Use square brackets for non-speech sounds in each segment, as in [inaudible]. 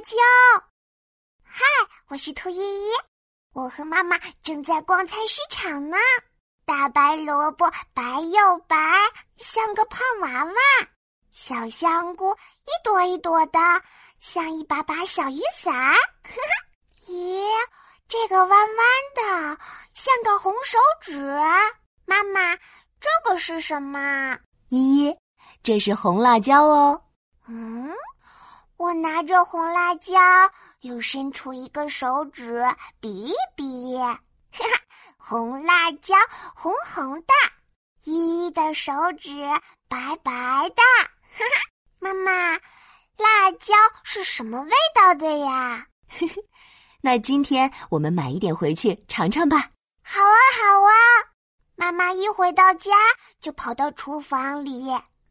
椒。嗨，我是兔依依，我和妈妈正在逛菜市场呢。大白萝卜白又白，像个胖娃娃；小香菇一朵一朵的，像一把把小雨伞。咦，这个弯弯的，像个红手指。妈妈，这个是什么？依依，这是红辣椒哦。嗯，我拿着红辣椒，又伸出一个手指比一比。哈哈。红辣椒红红的，依依的手指白白的。哈哈，妈妈，辣椒是什么味道的呀？[laughs] 那今天我们买一点回去尝尝吧。好啊，好啊！妈妈一回到家就跑到厨房里，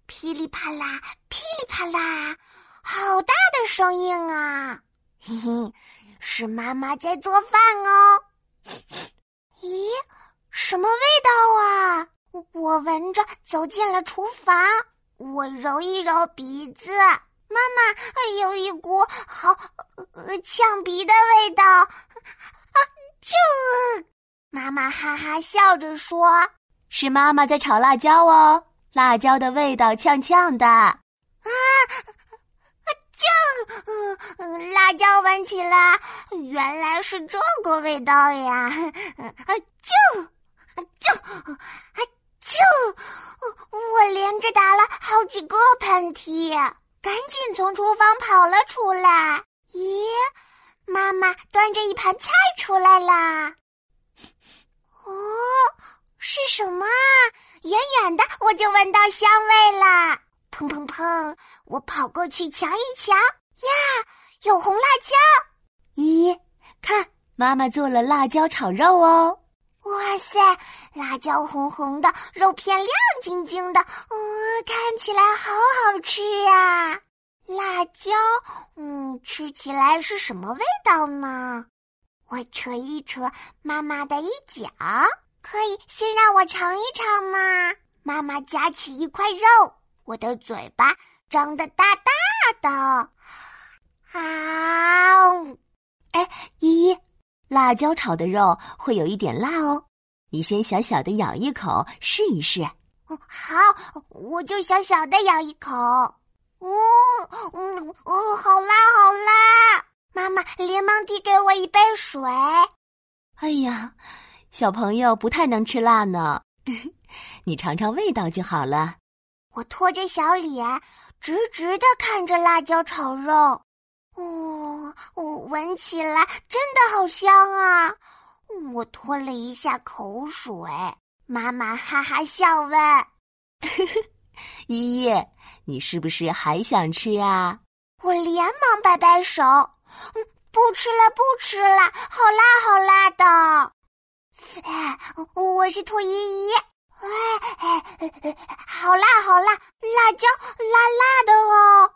噼里啪啦，噼里啪啦，好大的声音啊！[laughs] 嘿嘿，是妈妈在做饭哦。[laughs] 咦，什么味道啊？我我闻着走进了厨房，我揉一揉鼻子，妈妈有一股好呃呛鼻的味道。[laughs] 啊，就妈妈哈哈笑着说：“是妈妈在炒辣椒哦，辣椒的味道呛呛的。”嗯，辣椒闻起来原来是这个味道呀。啊就就啊就！我连着打了好几个喷嚏，赶紧从厨房跑了出来。咦，妈妈端着一盘菜出来啦！哦，是什么啊？远远的我就闻到香味啦！砰砰砰！我跑过去瞧一瞧，呀，有红辣椒！咦，看，妈妈做了辣椒炒肉哦！哇塞，辣椒红红的，肉片亮晶晶的，嗯，看起来好好吃呀！辣椒，嗯，吃起来是什么味道呢？我扯一扯妈妈的衣角，可以先让我尝一尝吗？妈妈夹起一块肉，我的嘴巴张得大大的。啊，哎，依依。辣椒炒的肉会有一点辣哦，你先小小的咬一口试一试。好，我就小小的咬一口。哦，嗯，哦，好辣，好辣！妈妈连忙递给我一杯水。哎呀，小朋友不太能吃辣呢，[laughs] 你尝尝味道就好了。我拖着小脸，直直的看着辣椒炒肉。哦，我闻起来真的好香啊！我吞了一下口水，妈妈哈哈笑问：“ [laughs] 依依，你是不是还想吃啊？”我连忙摆摆手：“嗯，不吃了，不吃了，好辣，好辣的！”哎，我是兔依依，哎哎，好辣，好辣，辣椒辣辣的哦！